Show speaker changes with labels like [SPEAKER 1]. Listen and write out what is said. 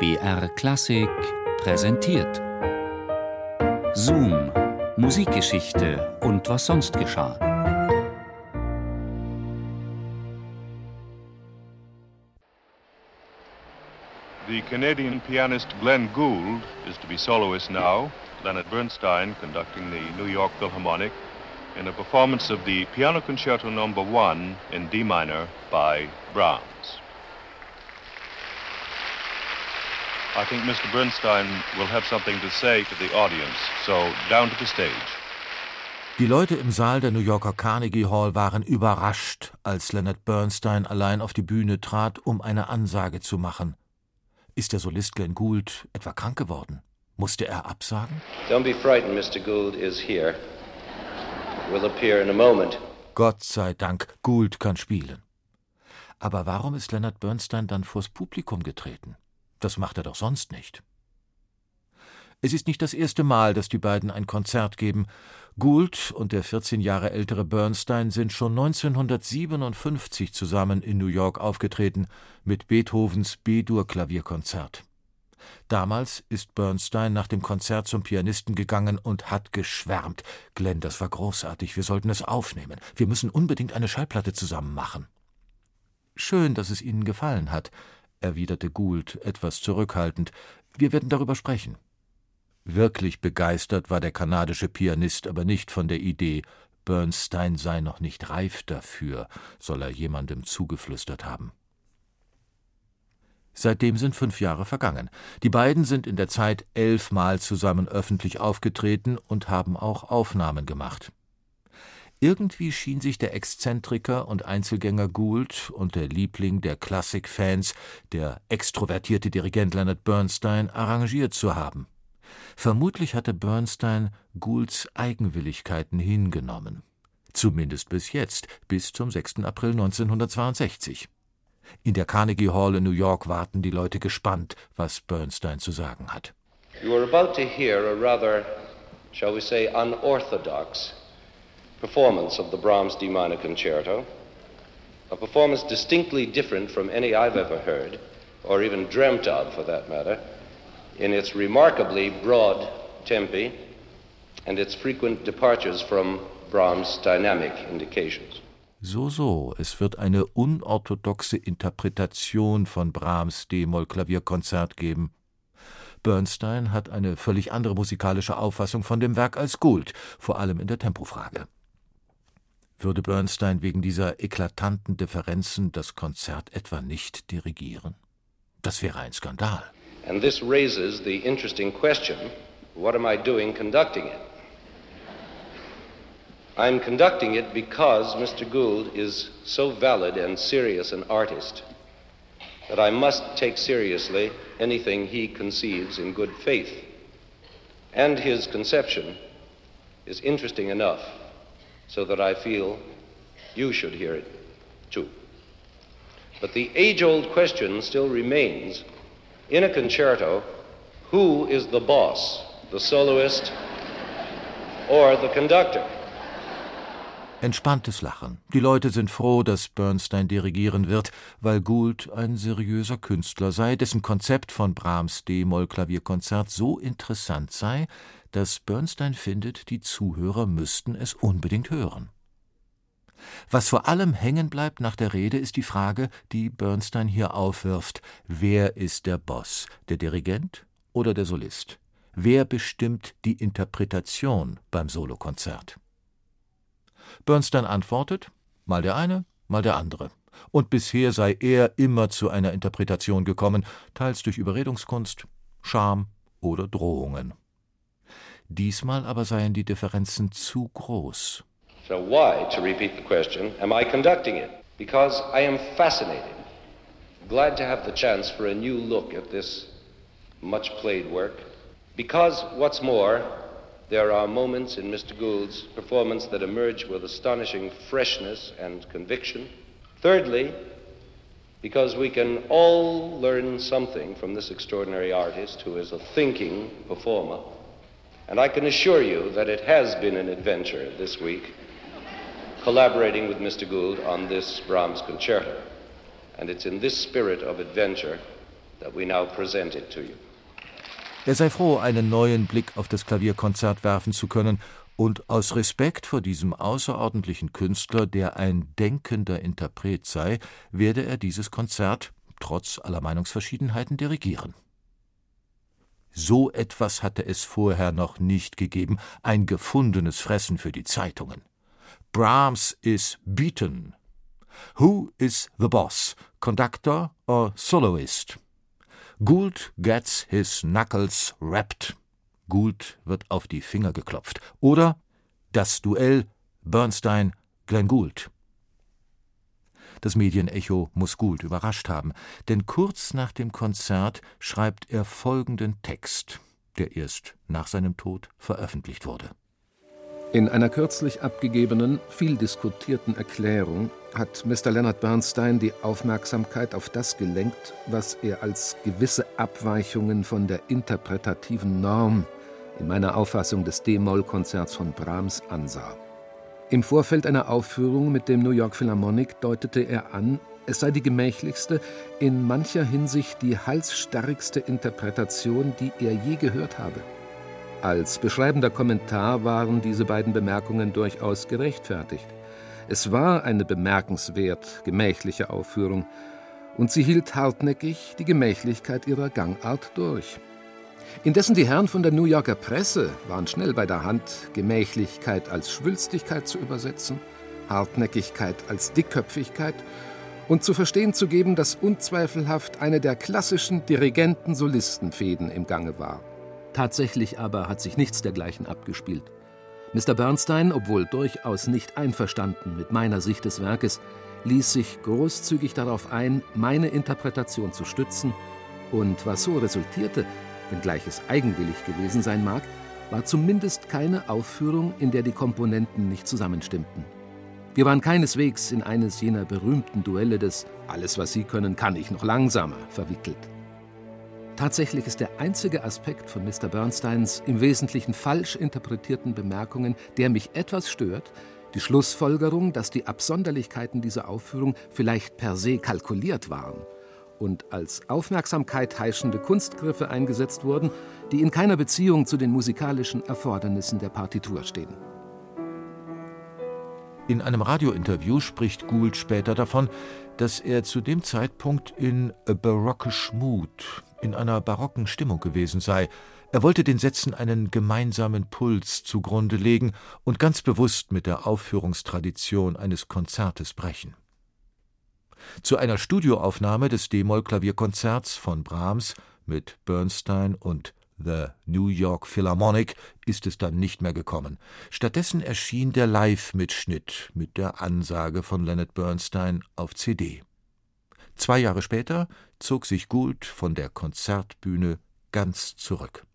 [SPEAKER 1] BR Klassik präsentiert. Zoom, Musikgeschichte und was sonst geschah.
[SPEAKER 2] The Canadian pianist Glenn Gould is to be soloist now. Leonard Bernstein conducting the New York Philharmonic in a performance of the Piano Concerto no. 1 in D minor by Brahms. I think Mr. Bernstein will have something to say to the audience, so down to the stage.
[SPEAKER 3] Die Leute im Saal der New Yorker Carnegie Hall waren überrascht, als Leonard Bernstein allein auf die Bühne trat, um eine Ansage zu machen. Ist der Solist Glenn Gould etwa krank geworden? Musste er absagen?
[SPEAKER 4] Don't be frightened, Mr. Gould is here. Will appear in a moment.
[SPEAKER 3] Gott sei Dank, Gould kann spielen. Aber warum ist Leonard Bernstein dann vors Publikum getreten? Das macht er doch sonst nicht. Es ist nicht das erste Mal, dass die beiden ein Konzert geben. Gould und der 14 Jahre ältere Bernstein sind schon 1957 zusammen in New York aufgetreten mit Beethovens B-Dur-Klavierkonzert. Damals ist Bernstein nach dem Konzert zum Pianisten gegangen und hat geschwärmt. Glenn, das war großartig, wir sollten es aufnehmen. Wir müssen unbedingt eine Schallplatte zusammen machen. Schön, dass es Ihnen gefallen hat, erwiderte Gould etwas zurückhaltend. Wir werden darüber sprechen. Wirklich begeistert war der kanadische Pianist aber nicht von der Idee, Bernstein sei noch nicht reif dafür, soll er jemandem zugeflüstert haben. Seitdem sind fünf Jahre vergangen. Die beiden sind in der Zeit elfmal zusammen öffentlich aufgetreten und haben auch Aufnahmen gemacht. Irgendwie schien sich der Exzentriker und Einzelgänger Gould und der Liebling der Klassikfans, der extrovertierte Dirigent Leonard Bernstein, arrangiert zu haben. Vermutlich hatte Bernstein Goulds Eigenwilligkeiten hingenommen. Zumindest bis jetzt, bis zum 6. April 1962. In der Carnegie Hall in New York warten die Leute gespannt, was Bernstein zu sagen hat.
[SPEAKER 4] You are about to hear a rather, shall we say, unorthodox performance of the Brahms D minor concerto, a performance distinctly different from any I've ever heard, or even dreamt of for that matter, in its remarkably broad tempi and its frequent departures from Brahms' dynamic indications.
[SPEAKER 3] So, so, es wird eine unorthodoxe Interpretation von Brahms D-Moll-Klavierkonzert geben. Bernstein hat eine völlig andere musikalische Auffassung von dem Werk als Gould, vor allem in der Tempofrage. Würde Bernstein wegen dieser eklatanten Differenzen das Konzert etwa nicht dirigieren? Das wäre ein Skandal.
[SPEAKER 4] And this raises the interesting question what am I doing conducting it? I'm conducting it because Mr. Gould is so valid and serious an artist that I must take seriously anything he conceives in good faith. And his conception is interesting enough so that I feel you should hear it too. But the age old question still remains in a concerto who is the boss, the soloist or the conductor?
[SPEAKER 3] Entspanntes Lachen. Die Leute sind froh, dass Bernstein dirigieren wird, weil Gould ein seriöser Künstler sei, dessen Konzept von Brahms D-Moll-Klavierkonzert so interessant sei, dass Bernstein findet, die Zuhörer müssten es unbedingt hören. Was vor allem hängen bleibt nach der Rede, ist die Frage, die Bernstein hier aufwirft: Wer ist der Boss, der Dirigent oder der Solist? Wer bestimmt die Interpretation beim Solokonzert? Bernstein antwortet: Mal der eine, mal der andere. Und bisher sei er immer zu einer Interpretation gekommen, teils durch Überredungskunst, Charme oder Drohungen. Diesmal aber seien die Differenzen zu groß.
[SPEAKER 4] So, why, to repeat the question, am I conducting it? Because I am fascinated, glad to have the chance for a new look at this much played work. Because, what's more, there are moments in Mr. Gould's performance that emerge with astonishing freshness and conviction. Thirdly, because we can all learn something from this extraordinary artist who is a thinking performer and I can assure you that it has been an adventure this week collaborating with Mr. Gould on this Brahms concerto. And it's in this spirit of adventure that we now present it to you.
[SPEAKER 3] Er sei froh, einen neuen Blick auf das Klavierkonzert werfen zu können, und aus Respekt vor diesem außerordentlichen Künstler, der ein denkender Interpret sei, werde er dieses Konzert trotz aller Meinungsverschiedenheiten dirigieren. So etwas hatte es vorher noch nicht gegeben, ein gefundenes Fressen für die Zeitungen. Brahms is beaten. Who is the boss, conductor or soloist? Gould gets his knuckles rapped. Gould wird auf die Finger geklopft. Oder das Duell Bernstein Glenn Gould. Das Medienecho muss Gould überrascht haben, denn kurz nach dem Konzert schreibt er folgenden Text, der erst nach seinem Tod veröffentlicht wurde.
[SPEAKER 5] In einer kürzlich abgegebenen, viel diskutierten Erklärung hat Mr. Leonard Bernstein die Aufmerksamkeit auf das gelenkt, was er als gewisse Abweichungen von der interpretativen Norm in meiner Auffassung des D-Moll-Konzerts von Brahms ansah. Im Vorfeld einer Aufführung mit dem New York Philharmonic deutete er an, es sei die gemächlichste, in mancher Hinsicht die halsstarrigste Interpretation, die er je gehört habe. Als beschreibender Kommentar waren diese beiden Bemerkungen durchaus gerechtfertigt. Es war eine bemerkenswert gemächliche Aufführung, und sie hielt hartnäckig die Gemächlichkeit ihrer Gangart durch. Indessen die Herren von der New Yorker Presse waren schnell bei der Hand, Gemächlichkeit als Schwülstigkeit zu übersetzen, Hartnäckigkeit als Dickköpfigkeit und zu verstehen zu geben, dass unzweifelhaft eine der klassischen Dirigenten-Solistenfäden im Gange war. Tatsächlich aber hat sich nichts dergleichen abgespielt. Mr. Bernstein, obwohl durchaus nicht einverstanden mit meiner Sicht des Werkes, ließ sich großzügig darauf ein, meine Interpretation zu stützen, und was so resultierte, wenngleich es eigenwillig gewesen sein mag, war zumindest keine Aufführung, in der die Komponenten nicht zusammenstimmten. Wir waren keineswegs in eines jener berühmten Duelle des Alles, was Sie können, kann ich noch langsamer verwickelt. Tatsächlich ist der einzige Aspekt von Mr. Bernsteins im Wesentlichen falsch interpretierten Bemerkungen, der mich etwas stört, die Schlussfolgerung, dass die Absonderlichkeiten dieser Aufführung vielleicht per se kalkuliert waren und als Aufmerksamkeit heischende Kunstgriffe eingesetzt wurden, die in keiner Beziehung zu den musikalischen Erfordernissen der Partitur stehen.
[SPEAKER 3] In einem Radiointerview spricht Gould später davon, dass er zu dem Zeitpunkt in a barockish mood, in einer barocken Stimmung gewesen sei. Er wollte den Sätzen einen gemeinsamen Puls zugrunde legen und ganz bewusst mit der Aufführungstradition eines Konzertes brechen. Zu einer Studioaufnahme des D-Moll-Klavierkonzerts von Brahms mit Bernstein und The New York Philharmonic ist es dann nicht mehr gekommen. Stattdessen erschien der Live-Mitschnitt mit der Ansage von Leonard Bernstein auf CD. Zwei Jahre später zog sich Gould von der Konzertbühne ganz zurück